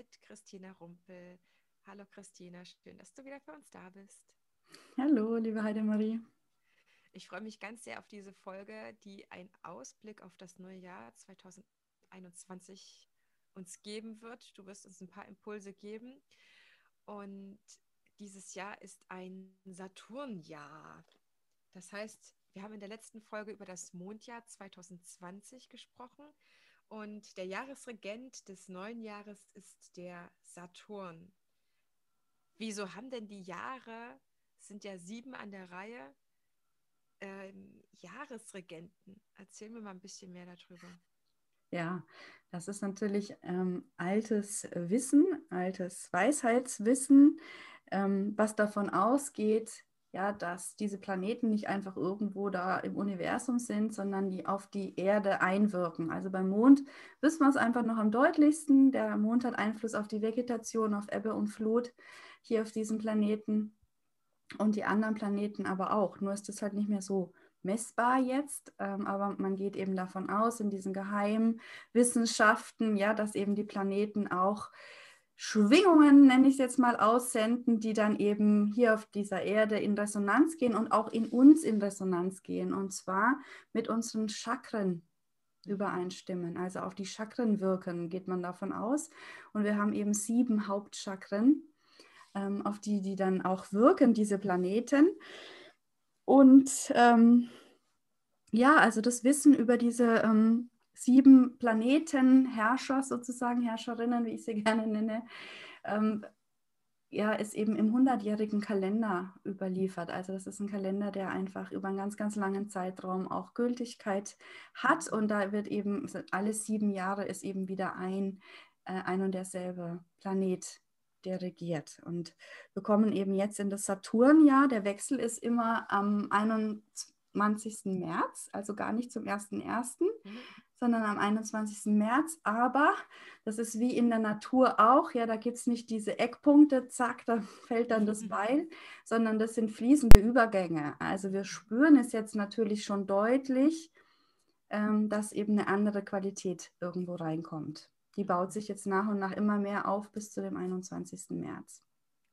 mit Christina Rumpel. Hallo Christina, schön, dass du wieder für uns da bist. Hallo, liebe Heidemarie. Ich freue mich ganz sehr auf diese Folge, die einen Ausblick auf das neue Jahr 2021 uns geben wird. Du wirst uns ein paar Impulse geben. Und dieses Jahr ist ein Saturnjahr. Das heißt, wir haben in der letzten Folge über das Mondjahr 2020 gesprochen. Und der Jahresregent des neuen Jahres ist der Saturn. Wieso haben denn die Jahre, sind ja sieben an der Reihe, ähm, Jahresregenten? Erzähl mir mal ein bisschen mehr darüber. Ja, das ist natürlich ähm, altes Wissen, altes Weisheitswissen, ähm, was davon ausgeht, ja, dass diese Planeten nicht einfach irgendwo da im Universum sind, sondern die auf die Erde einwirken. Also beim Mond wissen wir es einfach noch am deutlichsten. Der Mond hat Einfluss auf die Vegetation, auf Ebbe und Flut hier auf diesem Planeten und die anderen Planeten aber auch. Nur ist das halt nicht mehr so messbar jetzt, ähm, aber man geht eben davon aus in diesen geheimen Wissenschaften, ja, dass eben die Planeten auch Schwingungen, nenne ich es jetzt mal, aussenden, die dann eben hier auf dieser Erde in Resonanz gehen und auch in uns in Resonanz gehen. Und zwar mit unseren Chakren übereinstimmen. Also auf die Chakren wirken, geht man davon aus. Und wir haben eben sieben Hauptchakren, ähm, auf die die dann auch wirken, diese Planeten. Und ähm, ja, also das Wissen über diese ähm, sieben Planetenherrscher sozusagen, Herrscherinnen, wie ich sie gerne nenne, ähm, ja, ist eben im 100-jährigen Kalender überliefert. Also das ist ein Kalender, der einfach über einen ganz, ganz langen Zeitraum auch Gültigkeit hat. Und da wird eben, alle sieben Jahre ist eben wieder ein, äh, ein und derselbe Planet, der regiert. Und wir kommen eben jetzt in das Saturnjahr. Der Wechsel ist immer am 21. März, also gar nicht zum 1.1. Mhm sondern am 21. März. Aber das ist wie in der Natur auch, ja, da gibt es nicht diese Eckpunkte, zack, da fällt dann das Beil, sondern das sind fließende Übergänge. Also wir spüren es jetzt natürlich schon deutlich, ähm, dass eben eine andere Qualität irgendwo reinkommt. Die baut sich jetzt nach und nach immer mehr auf bis zu dem 21. März.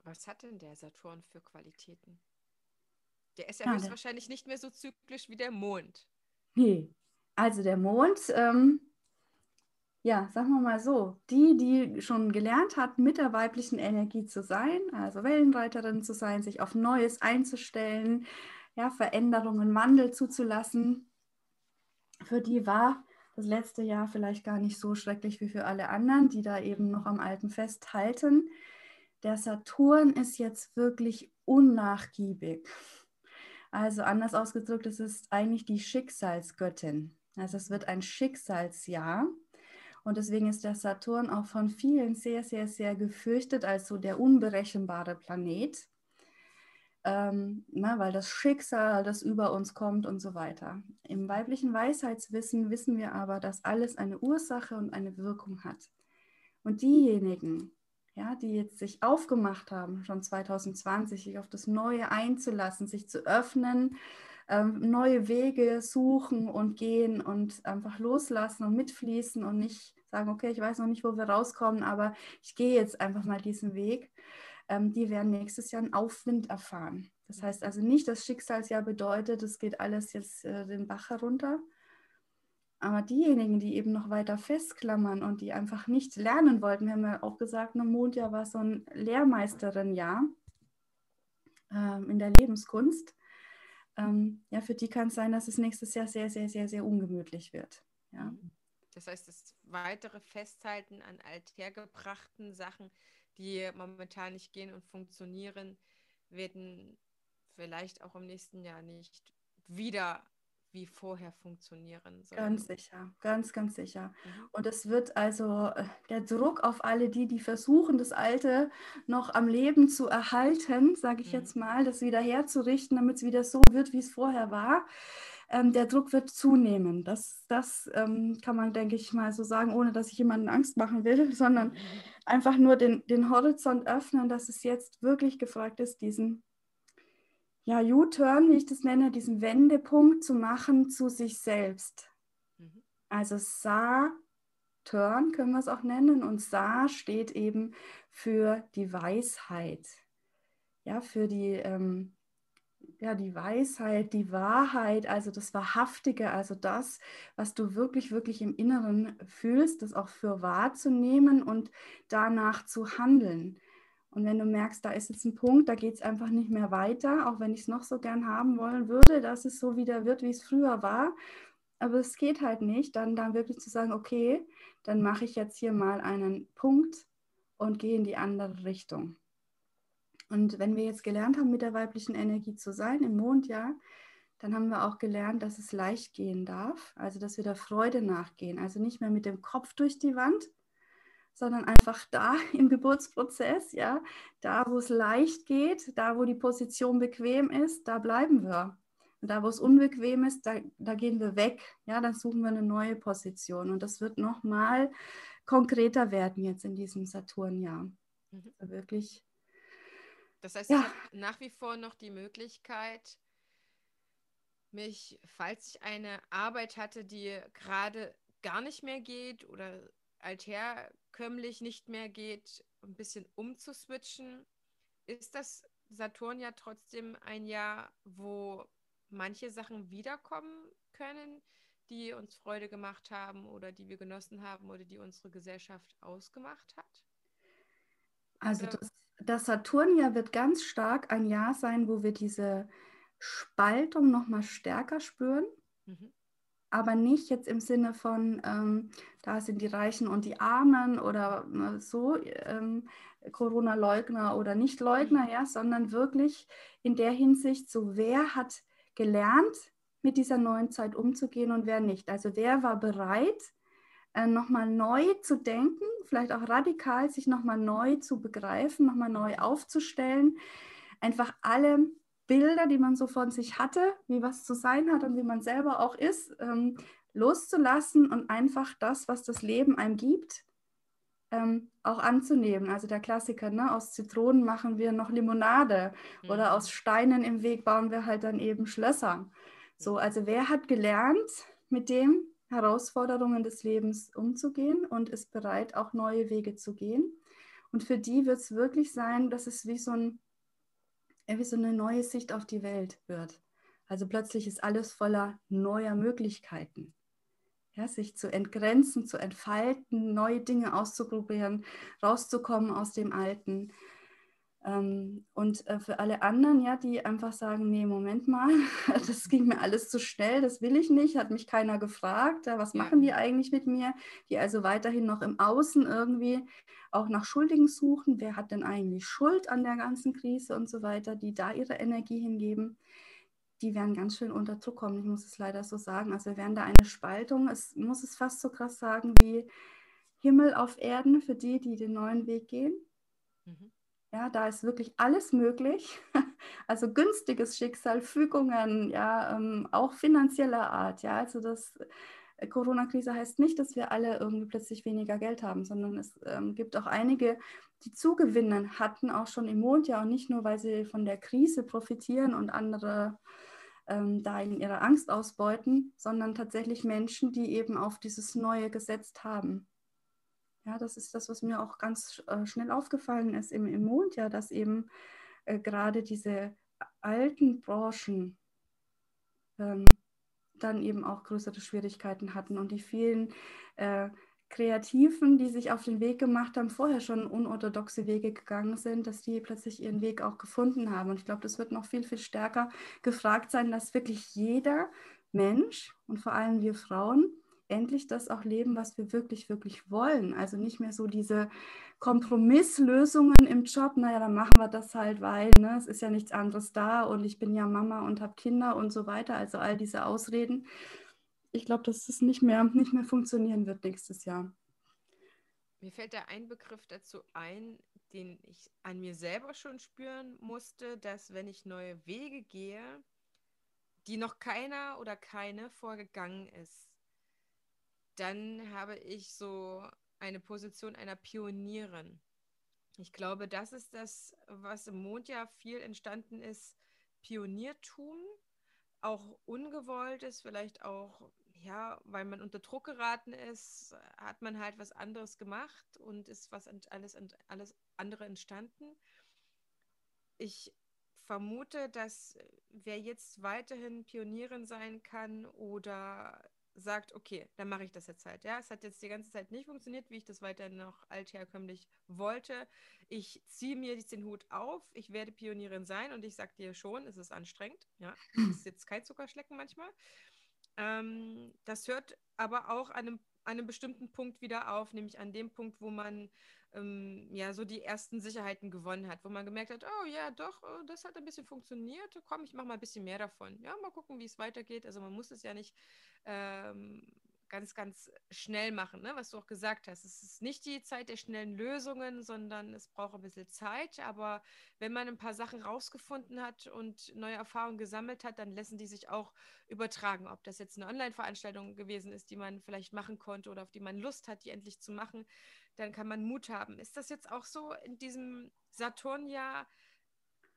Was hat denn der Saturn für Qualitäten? Der ist ja, ja höchstwahrscheinlich nicht mehr so zyklisch wie der Mond. Nee, also der Mond, ähm, ja, sagen wir mal so, die, die schon gelernt hat, mit der weiblichen Energie zu sein, also Wellenreiterin zu sein, sich auf Neues einzustellen, ja, Veränderungen, Wandel zuzulassen, für die war das letzte Jahr vielleicht gar nicht so schrecklich wie für alle anderen, die da eben noch am Alten festhalten. Der Saturn ist jetzt wirklich unnachgiebig. Also anders ausgedrückt, es ist eigentlich die Schicksalsgöttin. Also es wird ein Schicksalsjahr. Und deswegen ist der Saturn auch von vielen sehr, sehr, sehr gefürchtet als so der unberechenbare Planet, ähm, na, weil das Schicksal, das über uns kommt und so weiter. Im weiblichen Weisheitswissen wissen wir aber, dass alles eine Ursache und eine Wirkung hat. Und diejenigen, ja, die jetzt sich aufgemacht haben, schon 2020, sich auf das Neue einzulassen, sich zu öffnen, ähm, neue Wege suchen und gehen und einfach loslassen und mitfließen und nicht sagen, okay, ich weiß noch nicht, wo wir rauskommen, aber ich gehe jetzt einfach mal diesen Weg. Ähm, die werden nächstes Jahr einen Aufwind erfahren. Das heißt also nicht, dass Schicksalsjahr bedeutet, es geht alles jetzt äh, den Bach herunter. Aber diejenigen, die eben noch weiter festklammern und die einfach nicht lernen wollten, wir haben ja auch gesagt, ein Mondjahr war so ein Lehrmeisterin-Jahr ähm, in der Lebenskunst ähm, ja, für die kann es sein, dass es nächstes Jahr sehr, sehr, sehr, sehr ungemütlich wird. Ja. Mhm. Das heißt, das weitere Festhalten an althergebrachten Sachen, die momentan nicht gehen und funktionieren, werden vielleicht auch im nächsten Jahr nicht wieder wie vorher funktionieren. Ganz sicher, ganz, ganz sicher. Mhm. Und es wird also äh, der Druck auf alle die, die versuchen, das Alte noch am Leben zu erhalten, sage ich mhm. jetzt mal, das wieder herzurichten, damit es wieder so wird, wie es vorher war. Ähm, der Druck wird zunehmen. Das, das ähm, kann man, denke ich mal, so sagen, ohne dass ich jemanden Angst machen will, sondern mhm. einfach nur den, den Horizont öffnen, dass es jetzt wirklich gefragt ist, diesen ja, U-Turn, wie ich das nenne, diesen Wendepunkt zu machen zu sich selbst. Mhm. Also Sa-Turn können wir es auch nennen und Sa steht eben für die Weisheit. Ja, für die, ähm, ja, die Weisheit, die Wahrheit, also das Wahrhaftige, also das, was du wirklich, wirklich im Inneren fühlst, das auch für wahrzunehmen und danach zu handeln. Und wenn du merkst, da ist jetzt ein Punkt, da geht es einfach nicht mehr weiter, auch wenn ich es noch so gern haben wollen würde, dass es so wieder wird, wie es früher war, aber es geht halt nicht, dann, dann wirklich zu sagen, okay, dann mache ich jetzt hier mal einen Punkt und gehe in die andere Richtung. Und wenn wir jetzt gelernt haben, mit der weiblichen Energie zu sein im Mondjahr, dann haben wir auch gelernt, dass es leicht gehen darf, also dass wir der Freude nachgehen, also nicht mehr mit dem Kopf durch die Wand, sondern einfach da im Geburtsprozess, ja, da, wo es leicht geht, da, wo die Position bequem ist, da bleiben wir. Und da, wo es unbequem ist, da, da gehen wir weg, ja, dann suchen wir eine neue Position. Und das wird nochmal konkreter werden jetzt in diesem Saturnjahr. Mhm. Also wirklich. Das heißt, ja. ich habe nach wie vor noch die Möglichkeit, mich, falls ich eine Arbeit hatte, die gerade gar nicht mehr geht oder alther herkömmlich nicht mehr geht, ein bisschen umzuswitchen. Ist das Saturn ja trotzdem ein Jahr, wo manche Sachen wiederkommen können, die uns Freude gemacht haben oder die wir genossen haben oder die unsere Gesellschaft ausgemacht hat? Also das, das Saturnjahr wird ganz stark ein Jahr sein, wo wir diese Spaltung noch mal stärker spüren. Mhm aber nicht jetzt im Sinne von, ähm, da sind die Reichen und die Armen oder äh, so, ähm, Corona-Leugner oder Nicht-Leugner, mhm. ja, sondern wirklich in der Hinsicht, so wer hat gelernt, mit dieser neuen Zeit umzugehen und wer nicht. Also wer war bereit, äh, nochmal neu zu denken, vielleicht auch radikal sich nochmal neu zu begreifen, nochmal neu aufzustellen, einfach alle Bilder, die man so von sich hatte, wie was zu sein hat und wie man selber auch ist, ähm, loszulassen und einfach das, was das Leben einem gibt, ähm, auch anzunehmen. Also der Klassiker, ne? aus Zitronen machen wir noch Limonade mhm. oder aus Steinen im Weg bauen wir halt dann eben Schlösser. So, also wer hat gelernt, mit den Herausforderungen des Lebens umzugehen und ist bereit, auch neue Wege zu gehen? Und für die wird es wirklich sein, dass es wie so ein wie so eine neue Sicht auf die Welt wird. Also plötzlich ist alles voller neuer Möglichkeiten. Ja, sich zu entgrenzen, zu entfalten, neue Dinge auszuprobieren, rauszukommen aus dem Alten. Ähm, und äh, für alle anderen, ja, die einfach sagen, nee, Moment mal, das ging mir alles zu schnell, das will ich nicht, hat mich keiner gefragt, was machen die eigentlich mit mir, die also weiterhin noch im Außen irgendwie auch nach Schuldigen suchen, wer hat denn eigentlich Schuld an der ganzen Krise und so weiter, die da ihre Energie hingeben, die werden ganz schön unter Druck kommen. Ich muss es leider so sagen. Also wir werden da eine Spaltung, es muss es fast so krass sagen wie Himmel auf Erden für die, die den neuen Weg gehen. Mhm. Ja, da ist wirklich alles möglich. Also günstiges Schicksal, Fügungen, ja, ähm, auch finanzieller Art. Ja, also das Corona-Krise heißt nicht, dass wir alle irgendwie plötzlich weniger Geld haben, sondern es ähm, gibt auch einige, die zugewinnen hatten, auch schon im Mondjahr und nicht nur, weil sie von der Krise profitieren und andere ähm, da in ihrer Angst ausbeuten, sondern tatsächlich Menschen, die eben auf dieses Neue gesetzt haben. Ja, das ist das, was mir auch ganz äh, schnell aufgefallen ist im, im Mondjahr, dass eben äh, gerade diese alten Branchen ähm, dann eben auch größere Schwierigkeiten hatten und die vielen äh, Kreativen, die sich auf den Weg gemacht haben, vorher schon unorthodoxe Wege gegangen sind, dass die plötzlich ihren Weg auch gefunden haben. Und ich glaube, das wird noch viel, viel stärker gefragt sein, dass wirklich jeder Mensch und vor allem wir Frauen endlich das auch leben, was wir wirklich, wirklich wollen. Also nicht mehr so diese Kompromisslösungen im Job, naja, dann machen wir das halt, weil ne, es ist ja nichts anderes da und ich bin ja Mama und habe Kinder und so weiter. Also all diese Ausreden. Ich glaube, dass das nicht mehr, nicht mehr funktionieren wird nächstes Jahr. Mir fällt da ein Begriff dazu ein, den ich an mir selber schon spüren musste, dass wenn ich neue Wege gehe, die noch keiner oder keine vorgegangen ist, dann habe ich so eine Position einer Pionierin. Ich glaube, das ist das, was im Mondjahr viel entstanden ist, Pioniertum, auch ungewollt ist, vielleicht auch, ja, weil man unter Druck geraten ist, hat man halt was anderes gemacht und ist was alles, alles andere entstanden. Ich vermute, dass wer jetzt weiterhin Pionierin sein kann oder sagt, okay, dann mache ich das jetzt halt. Ja, es hat jetzt die ganze Zeit nicht funktioniert, wie ich das weiterhin noch altherkömmlich wollte. Ich ziehe mir den Hut auf, ich werde Pionierin sein und ich sage dir schon, es ist anstrengend. Ja, es ist jetzt kein Zuckerschlecken manchmal. Ähm, das hört aber auch an einem, einem bestimmten Punkt wieder auf, nämlich an dem Punkt, wo man ähm, ja so die ersten Sicherheiten gewonnen hat, wo man gemerkt hat, oh ja, doch, oh, das hat ein bisschen funktioniert, komm, ich mache mal ein bisschen mehr davon. Ja, mal gucken, wie es weitergeht. Also man muss es ja nicht ähm, ganz, ganz schnell machen, ne? was du auch gesagt hast. Es ist nicht die Zeit der schnellen Lösungen, sondern es braucht ein bisschen Zeit. Aber wenn man ein paar Sachen rausgefunden hat und neue Erfahrungen gesammelt hat, dann lassen die sich auch übertragen. Ob das jetzt eine Online-Veranstaltung gewesen ist, die man vielleicht machen konnte oder auf die man Lust hat, die endlich zu machen, dann kann man Mut haben. Ist das jetzt auch so in diesem Saturnjahr?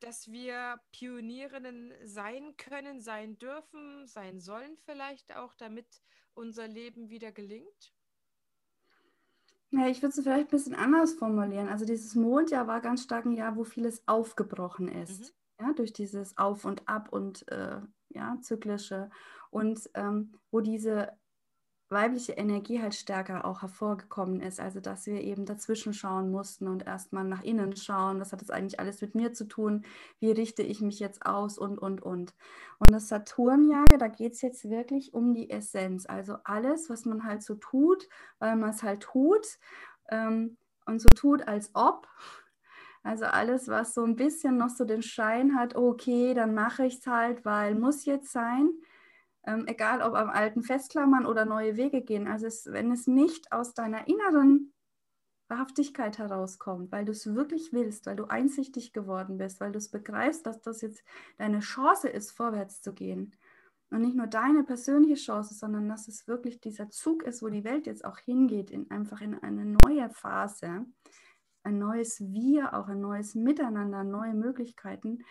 dass wir Pionierinnen sein können, sein dürfen, sein sollen vielleicht auch, damit unser Leben wieder gelingt? Ja, ich würde es vielleicht ein bisschen anders formulieren. Also dieses Mondjahr war ganz stark ein Jahr, wo vieles aufgebrochen ist. Mhm. Ja, durch dieses Auf und Ab und äh, ja, zyklische. Und ähm, wo diese weibliche Energie halt stärker auch hervorgekommen ist. Also dass wir eben dazwischen schauen mussten und erstmal nach innen schauen, was hat das eigentlich alles mit mir zu tun, wie richte ich mich jetzt aus und, und, und. Und das Saturnjahr, da geht es jetzt wirklich um die Essenz. Also alles, was man halt so tut, weil man es halt tut ähm, und so tut, als ob. Also alles, was so ein bisschen noch so den Schein hat, okay, dann mache ich es halt, weil muss jetzt sein ähm, egal ob am alten festklammern oder neue Wege gehen. Also es, wenn es nicht aus deiner inneren Wahrhaftigkeit herauskommt, weil du es wirklich willst, weil du einsichtig geworden bist, weil du es begreifst, dass das jetzt deine Chance ist, vorwärts zu gehen. Und nicht nur deine persönliche Chance, sondern dass es wirklich dieser Zug ist, wo die Welt jetzt auch hingeht, in einfach in eine neue Phase, ein neues Wir, auch ein neues Miteinander, neue Möglichkeiten.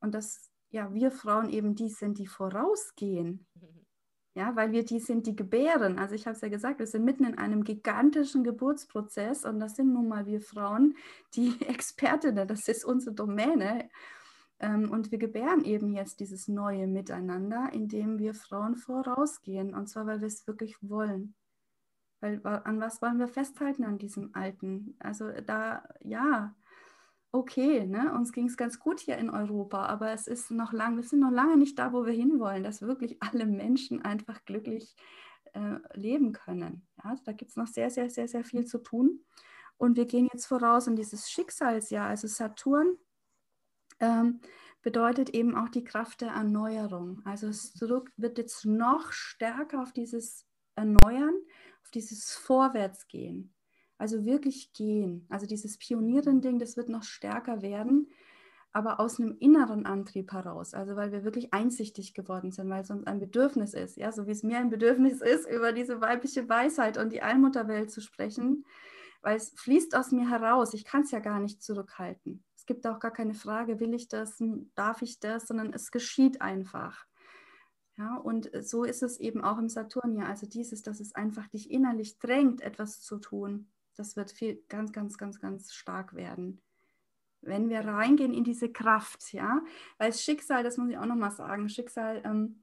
Und das ja, wir Frauen eben die sind, die vorausgehen. Ja, weil wir die sind, die gebären. Also ich habe es ja gesagt, wir sind mitten in einem gigantischen Geburtsprozess und das sind nun mal wir Frauen, die Expertinnen, das ist unsere Domäne. Ähm, und wir gebären eben jetzt dieses neue Miteinander, indem wir Frauen vorausgehen. Und zwar, weil wir es wirklich wollen. Weil an was wollen wir festhalten an diesem Alten? Also da, ja, okay, ne? uns ging es ganz gut hier in Europa, aber es ist noch lang, wir sind noch lange nicht da, wo wir hinwollen, dass wirklich alle Menschen einfach glücklich äh, leben können. Ja? Da gibt es noch sehr, sehr, sehr, sehr viel zu tun. Und wir gehen jetzt voraus in dieses Schicksalsjahr, also Saturn. Ähm, bedeutet eben auch die Kraft der Erneuerung. Also es wird jetzt noch stärker auf dieses Erneuern, auf dieses Vorwärtsgehen. Also wirklich gehen. Also dieses Pionieren-Ding, das wird noch stärker werden, aber aus einem inneren Antrieb heraus. Also weil wir wirklich einsichtig geworden sind, weil es uns ein Bedürfnis ist. Ja, so wie es mir ein Bedürfnis ist, über diese weibliche Weisheit und die Allmutterwelt zu sprechen, weil es fließt aus mir heraus. Ich kann es ja gar nicht zurückhalten. Es gibt auch gar keine Frage, will ich das, darf ich das, sondern es geschieht einfach. Ja, und so ist es eben auch im Saturn ja. Also dieses, dass es einfach dich innerlich drängt, etwas zu tun. Das wird viel, ganz, ganz, ganz, ganz stark werden. Wenn wir reingehen in diese Kraft, ja, weil Schicksal, das muss ich auch nochmal sagen, Schicksal ähm,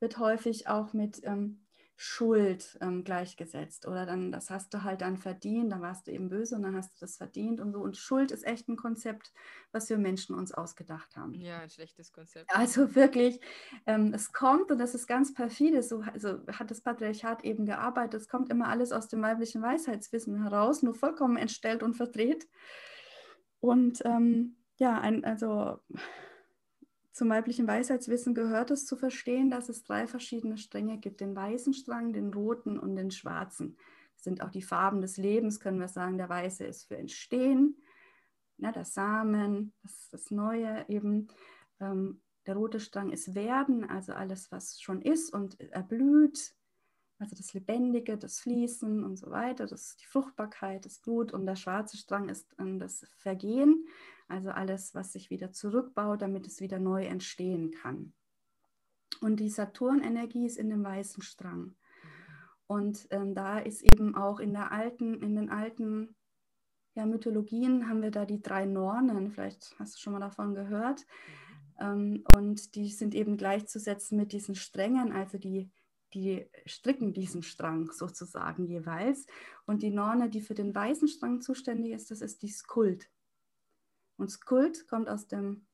wird häufig auch mit ähm, Schuld ähm, gleichgesetzt. Oder dann, das hast du halt dann verdient, dann warst du eben böse und dann hast du das verdient und so. Und Schuld ist echt ein Konzept, was wir Menschen uns ausgedacht haben. Ja, ein schlechtes Konzept. Also wirklich, ähm, es kommt, und das ist ganz perfide, so also hat das Patriarchat eben gearbeitet, es kommt immer alles aus dem weiblichen Weisheitswissen heraus, nur vollkommen entstellt und verdreht. Und ähm, ja, ein, also zum weiblichen Weisheitswissen gehört es zu verstehen, dass es drei verschiedene Stränge gibt, den weißen Strang, den roten und den schwarzen. Das sind auch die Farben des Lebens, können wir sagen. Der weiße ist für Entstehen, ne, das Samen, das, das Neue eben. Ähm, der rote Strang ist Werden, also alles, was schon ist und erblüht, also das Lebendige, das Fließen und so weiter, das die Fruchtbarkeit, das Blut und der schwarze Strang ist ähm, das Vergehen, also alles, was sich wieder zurückbaut, damit es wieder neu entstehen kann. Und die Saturnenergie ist in dem weißen Strang. Und ähm, da ist eben auch in der alten, in den alten ja, Mythologien haben wir da die drei Nornen, vielleicht hast du schon mal davon gehört. Ähm, und die sind eben gleichzusetzen mit diesen Strängen, also die die stricken diesen Strang sozusagen jeweils. Und die Norne, die für den weißen Strang zuständig ist, das ist die Skult. Und Skult kommt aus dem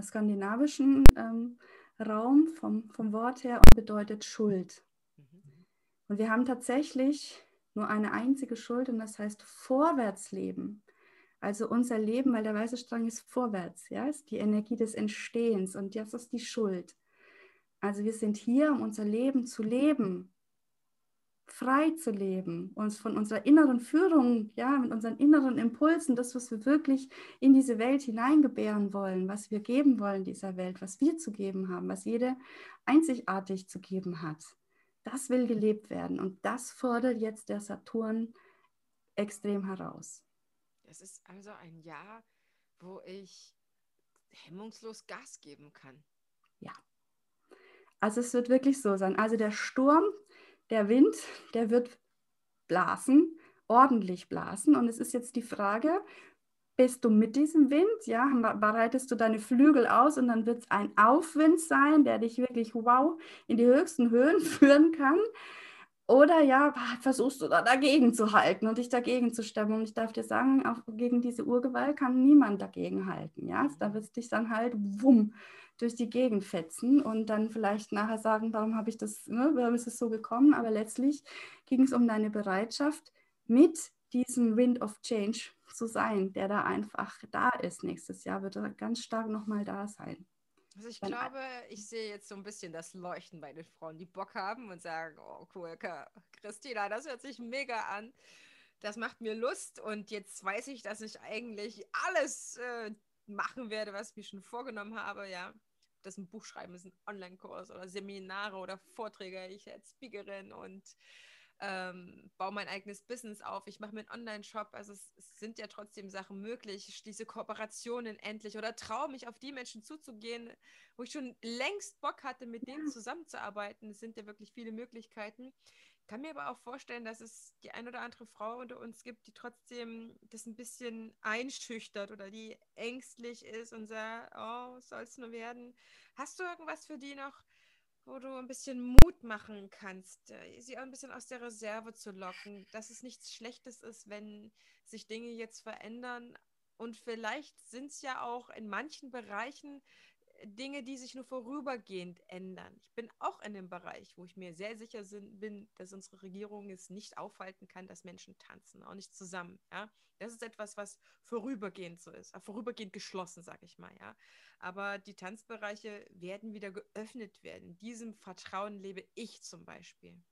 skandinavischen ähm, Raum vom, vom Wort her und bedeutet Schuld. Und wir haben tatsächlich nur eine einzige Schuld und das heißt Vorwärtsleben. Also unser Leben, weil der weiße Strang ist vorwärts, ja, ist die Energie des Entstehens und das ist die Schuld. Also wir sind hier, um unser Leben zu leben, frei zu leben, uns von unserer inneren Führung, ja, mit unseren inneren Impulsen, das, was wir wirklich in diese Welt hineingebären wollen, was wir geben wollen dieser Welt, was wir zu geben haben, was jede einzigartig zu geben hat. Das will gelebt werden und das fordert jetzt der Saturn extrem heraus. Es ist also ein Jahr, wo ich hemmungslos Gas geben kann. Ja, also es wird wirklich so sein. Also der Sturm, der Wind, der wird blasen, ordentlich blasen. Und es ist jetzt die Frage, bist du mit diesem Wind? Ja, bereitest du deine Flügel aus und dann wird es ein Aufwind sein, der dich wirklich wow in die höchsten Höhen führen kann. Oder ja, versuchst du da dagegen zu halten und dich dagegen zu stemmen. Und ich darf dir sagen, auch gegen diese Urgewalt kann niemand dagegen halten. Ja, da wird es dich dann halt wumm durch die Gegend fetzen und dann vielleicht nachher sagen, warum habe ich das, ne, warum ist es so gekommen? Aber letztlich ging es um deine Bereitschaft, mit diesem Wind of Change zu sein, der da einfach da ist. Nächstes Jahr wird er ganz stark nochmal da sein. Also ich glaube, ich sehe jetzt so ein bisschen das Leuchten bei den Frauen, die Bock haben und sagen, oh cool, Christina, das hört sich mega an. Das macht mir Lust und jetzt weiß ich, dass ich eigentlich alles äh, machen werde, was ich mir schon vorgenommen habe, ja. Das ein Buch schreiben ist, ein Online-Kurs oder Seminare oder Vorträge. Ich als Speakerin und ähm, baue mein eigenes Business auf. Ich mache mir einen Online-Shop. Also es, es, sind ja trotzdem Sachen möglich. Ich schließe Kooperationen endlich oder traue mich auf die Menschen zuzugehen, wo ich schon längst Bock hatte, mit denen zusammenzuarbeiten. Es sind ja wirklich viele Möglichkeiten kann mir aber auch vorstellen, dass es die ein oder andere Frau unter uns gibt, die trotzdem das ein bisschen einschüchtert oder die ängstlich ist und sagt, oh, soll es nur werden. Hast du irgendwas für die noch, wo du ein bisschen Mut machen kannst, äh, sie auch ein bisschen aus der Reserve zu locken, dass es nichts Schlechtes ist, wenn sich Dinge jetzt verändern. Und vielleicht sind es ja auch in manchen Bereichen Dinge, die sich nur vorübergehend ändern. Ich bin auch in dem Bereich, wo ich mir sehr sicher bin, dass unsere Regierung es nicht aufhalten kann, dass Menschen tanzen, auch nicht zusammen. Ja? Das ist etwas, was vorübergehend so ist, vorübergehend geschlossen, sage ich mal. Ja? Aber die Tanzbereiche werden wieder geöffnet werden. In diesem Vertrauen lebe ich zum Beispiel.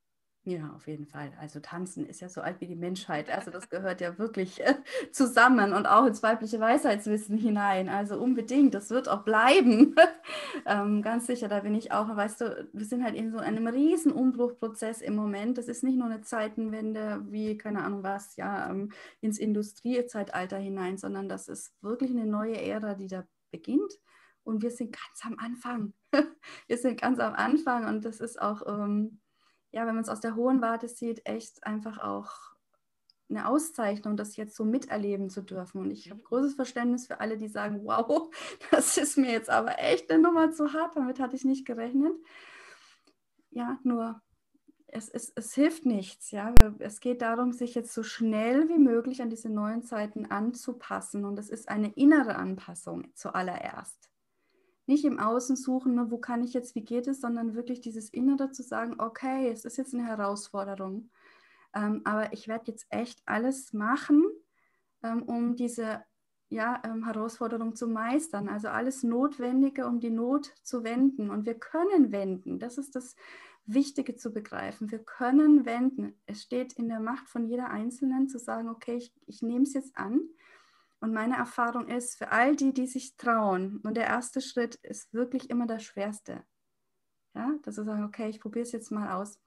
Ja, auf jeden Fall. Also tanzen ist ja so alt wie die Menschheit. Also das gehört ja wirklich äh, zusammen und auch ins weibliche Weisheitswissen hinein. Also unbedingt, das wird auch bleiben. ähm, ganz sicher, da bin ich auch. Weißt du, wir sind halt in so einem riesen Umbruchprozess im Moment. Das ist nicht nur eine Zeitenwende wie, keine Ahnung was, ja, ähm, ins Industriezeitalter hinein, sondern das ist wirklich eine neue Ära, die da beginnt. Und wir sind ganz am Anfang. wir sind ganz am Anfang und das ist auch... Ähm, ja, wenn man es aus der hohen Warte sieht, echt einfach auch eine Auszeichnung, das jetzt so miterleben zu dürfen. Und ich habe großes Verständnis für alle, die sagen, wow, das ist mir jetzt aber echt eine Nummer zu hart, damit hatte ich nicht gerechnet. Ja, nur es, es, es hilft nichts, ja. Es geht darum, sich jetzt so schnell wie möglich an diese neuen Zeiten anzupassen. Und es ist eine innere Anpassung zuallererst. Nicht im Außen suchen, ne, wo kann ich jetzt, wie geht es, sondern wirklich dieses Innere zu sagen, okay, es ist jetzt eine Herausforderung. Ähm, aber ich werde jetzt echt alles machen, ähm, um diese ja, ähm, Herausforderung zu meistern. Also alles Notwendige, um die Not zu wenden. Und wir können wenden. Das ist das Wichtige zu begreifen. Wir können wenden. Es steht in der Macht von jeder Einzelnen zu sagen, okay, ich, ich nehme es jetzt an. Und meine Erfahrung ist, für all die, die sich trauen, und der erste Schritt ist wirklich immer der schwerste. Ja, dass sie sagen, okay, ich probiere es jetzt mal aus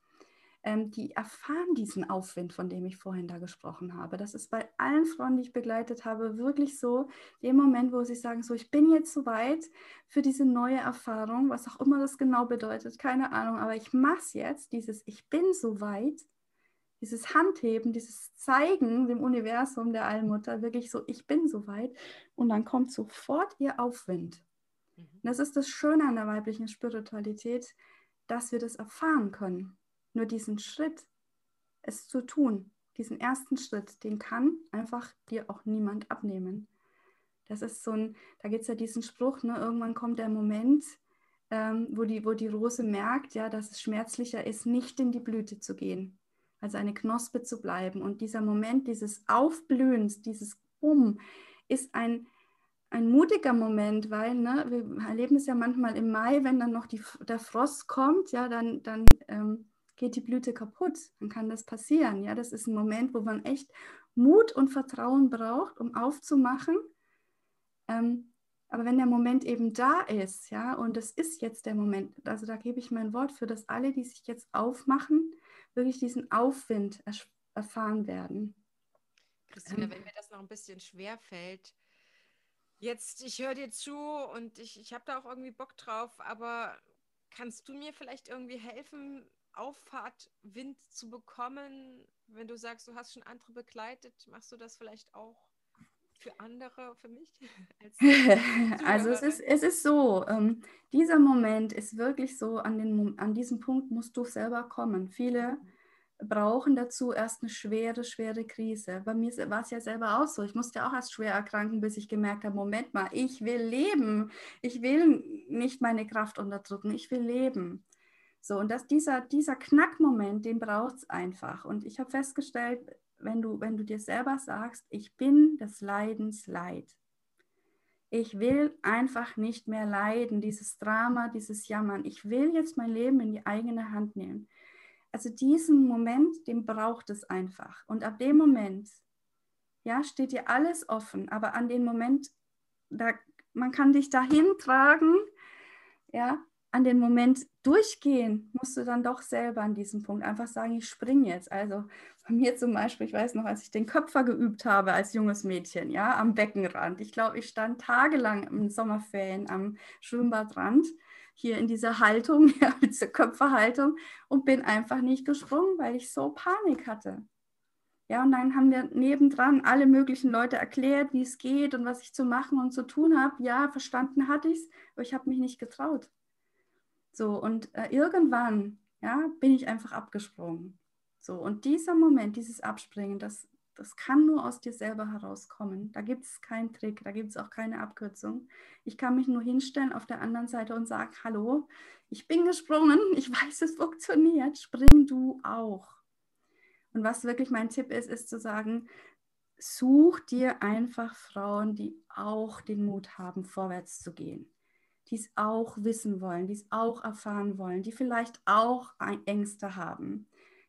ähm, die erfahren diesen Aufwind, von dem ich vorhin da gesprochen habe. Das ist bei allen Frauen, die ich begleitet habe, wirklich so, dem Moment, wo sie sagen, so, ich bin jetzt soweit für diese neue Erfahrung, was auch immer das genau bedeutet, keine Ahnung, aber ich mache es jetzt, dieses Ich bin soweit, dieses Handheben, dieses Zeigen dem Universum der Allmutter, wirklich so, ich bin soweit. Und dann kommt sofort ihr Aufwind. Mhm. Das ist das Schöne an der weiblichen Spiritualität, dass wir das erfahren können. Nur diesen Schritt, es zu tun, diesen ersten Schritt, den kann einfach dir auch niemand abnehmen. Das ist so ein, da gibt es ja diesen Spruch, ne, irgendwann kommt der Moment, ähm, wo, die, wo die Rose merkt, ja, dass es schmerzlicher ist, nicht in die Blüte zu gehen, also eine Knospe zu bleiben. Und dieser Moment dieses Aufblühens, dieses Um, ist ein, ein mutiger Moment, weil ne, wir erleben es ja manchmal im Mai, wenn dann noch die, der Frost kommt, ja, dann, dann ähm, geht die Blüte kaputt, dann kann das passieren. Ja, das ist ein Moment, wo man echt Mut und Vertrauen braucht, um aufzumachen. Ähm, aber wenn der Moment eben da ist, ja, und es ist jetzt der Moment, also da gebe ich mein Wort für, dass alle, die sich jetzt aufmachen, wirklich diesen Aufwind erf erfahren werden. Christina, ähm, wenn mir das noch ein bisschen schwer fällt, jetzt, ich höre dir zu und ich, ich habe da auch irgendwie Bock drauf, aber kannst du mir vielleicht irgendwie helfen, Auffahrtwind zu bekommen, wenn du sagst, du hast schon andere begleitet, machst du das vielleicht auch für andere, für mich? also es ist, es ist so, ähm, dieser Moment ist wirklich so, an, den, an diesem Punkt musst du selber kommen. Viele brauchen dazu erst eine schwere, schwere Krise. Bei mir war es ja selber auch so. Ich musste auch erst schwer erkranken, bis ich gemerkt habe, Moment mal, ich will leben. Ich will nicht meine Kraft unterdrücken, ich will leben. So, und dass dieser, dieser Knackmoment, den braucht es einfach. Und ich habe festgestellt, wenn du, wenn du dir selber sagst, ich bin des Leidens Leid. Ich will einfach nicht mehr leiden, dieses Drama, dieses Jammern. Ich will jetzt mein Leben in die eigene Hand nehmen. Also diesen Moment, den braucht es einfach. Und ab dem Moment, ja, steht dir alles offen. Aber an dem Moment, da, man kann dich dahin tragen, ja, an den Moment durchgehen, musst du dann doch selber an diesem Punkt einfach sagen, ich springe jetzt. Also bei mir zum Beispiel, ich weiß noch, als ich den Köpfer geübt habe als junges Mädchen, ja, am Beckenrand. Ich glaube, ich stand tagelang im Sommerferien am Schwimmbadrand, hier in dieser Haltung, ja, dieser Köpferhaltung und bin einfach nicht gesprungen, weil ich so Panik hatte. Ja, und dann haben wir nebendran alle möglichen Leute erklärt, wie es geht und was ich zu machen und zu tun habe. Ja, verstanden hatte ich es, aber ich habe mich nicht getraut. So, und äh, irgendwann, ja, bin ich einfach abgesprungen. So, und dieser Moment, dieses Abspringen, das, das kann nur aus dir selber herauskommen. Da gibt es keinen Trick, da gibt es auch keine Abkürzung. Ich kann mich nur hinstellen auf der anderen Seite und sagen, hallo, ich bin gesprungen, ich weiß, es funktioniert, spring du auch. Und was wirklich mein Tipp ist, ist zu sagen, such dir einfach Frauen, die auch den Mut haben, vorwärts zu gehen die es auch wissen wollen, die es auch erfahren wollen, die vielleicht auch Ängste haben.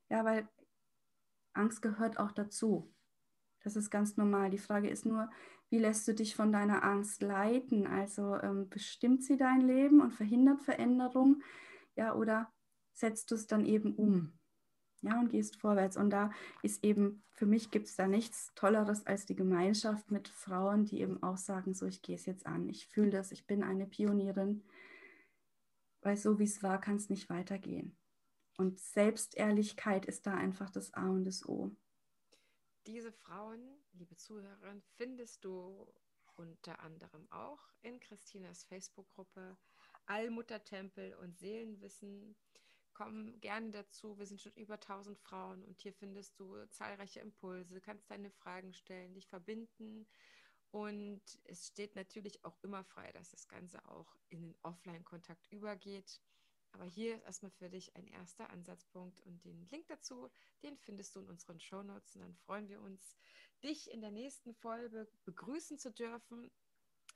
Ja, weil Angst gehört auch dazu. Das ist ganz normal. Die Frage ist nur, wie lässt du dich von deiner Angst leiten? Also ähm, bestimmt sie dein Leben und verhindert Veränderung? Ja, oder setzt du es dann eben um? Ja, und gehst vorwärts. Und da ist eben, für mich gibt es da nichts Tolleres als die Gemeinschaft mit Frauen, die eben auch sagen, so, ich gehe es jetzt an, ich fühle das, ich bin eine Pionierin, weil so wie es war, kann es nicht weitergehen. Und Selbstehrlichkeit ist da einfach das A und das O. Diese Frauen, liebe Zuhörerin, findest du unter anderem auch in Christinas Facebook-Gruppe Allmuttertempel und Seelenwissen komm gerne dazu. Wir sind schon über 1000 Frauen und hier findest du zahlreiche Impulse, kannst deine Fragen stellen, dich verbinden. Und es steht natürlich auch immer frei, dass das Ganze auch in den Offline-Kontakt übergeht. Aber hier ist erstmal für dich ein erster Ansatzpunkt und den Link dazu, den findest du in unseren Shownotes. Und dann freuen wir uns, dich in der nächsten Folge begrüßen zu dürfen.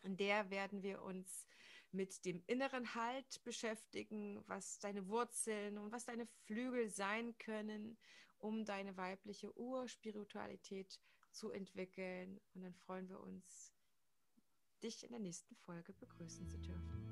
In der werden wir uns mit dem inneren Halt beschäftigen, was deine Wurzeln und was deine Flügel sein können, um deine weibliche Urspiritualität zu entwickeln. Und dann freuen wir uns, dich in der nächsten Folge begrüßen zu dürfen.